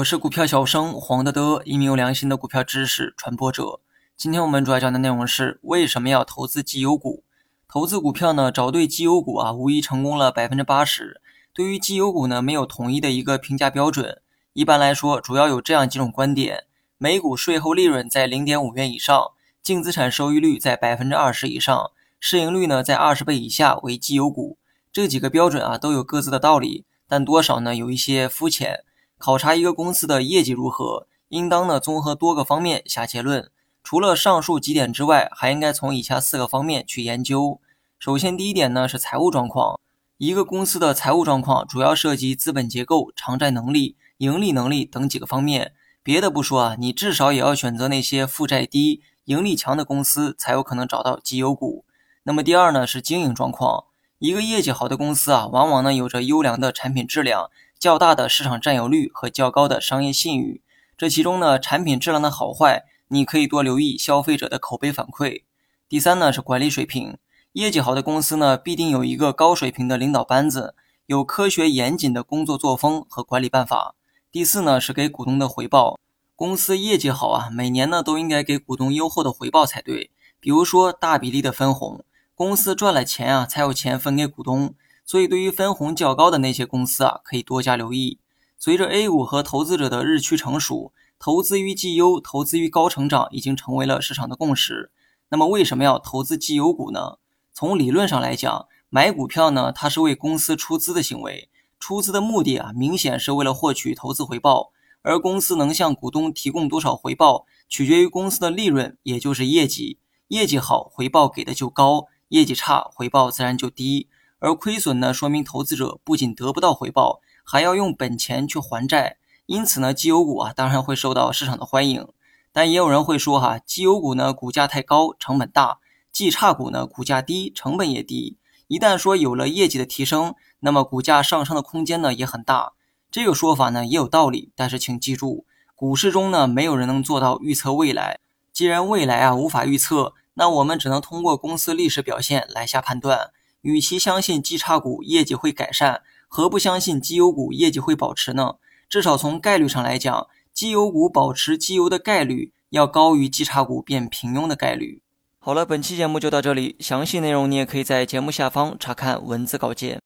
我是股票小生黄德德，一名有良心的股票知识传播者。今天我们主要讲的内容是为什么要投资绩优股？投资股票呢，找对绩优股啊，无疑成功了百分之八十。对于绩优股呢，没有统一的一个评价标准。一般来说，主要有这样几种观点：每股税后利润在零点五元以上，净资产收益率在百分之二十以上，市盈率呢在二十倍以下为绩优股。这几个标准啊，都有各自的道理，但多少呢有一些肤浅。考察一个公司的业绩如何，应当呢综合多个方面下结论。除了上述几点之外，还应该从以下四个方面去研究。首先，第一点呢是财务状况。一个公司的财务状况主要涉及资本结构、偿债能力、盈利能力等几个方面。别的不说啊，你至少也要选择那些负债低、盈利强的公司，才有可能找到绩优股。那么第二呢是经营状况。一个业绩好的公司啊，往往呢有着优良的产品质量、较大的市场占有率和较高的商业信誉。这其中呢，产品质量的好坏，你可以多留意消费者的口碑反馈。第三呢是管理水平，业绩好的公司呢，必定有一个高水平的领导班子，有科学严谨的工作作风和管理办法。第四呢是给股东的回报，公司业绩好啊，每年呢都应该给股东优厚的回报才对，比如说大比例的分红。公司赚了钱啊，才有钱分给股东，所以对于分红较高的那些公司啊，可以多加留意。随着 A 股和投资者的日趋成熟，投资于绩优、投资于高成长已经成为了市场的共识。那么为什么要投资绩优股呢？从理论上来讲，买股票呢，它是为公司出资的行为，出资的目的啊，明显是为了获取投资回报。而公司能向股东提供多少回报，取决于公司的利润，也就是业绩。业绩好，回报给的就高。业绩差，回报自然就低，而亏损呢，说明投资者不仅得不到回报，还要用本钱去还债。因此呢，绩优股啊，当然会受到市场的欢迎。但也有人会说，哈，绩优股呢，股价太高，成本大；绩差股呢，股价低，成本也低。一旦说有了业绩的提升，那么股价上升的空间呢，也很大。这个说法呢，也有道理。但是请记住，股市中呢，没有人能做到预测未来。既然未来啊，无法预测。那我们只能通过公司历史表现来下判断。与其相信绩差股业绩会改善，何不相信绩优股业绩会保持呢？至少从概率上来讲，绩优股保持绩优的概率要高于绩差股变平庸的概率。好了，本期节目就到这里，详细内容你也可以在节目下方查看文字稿件。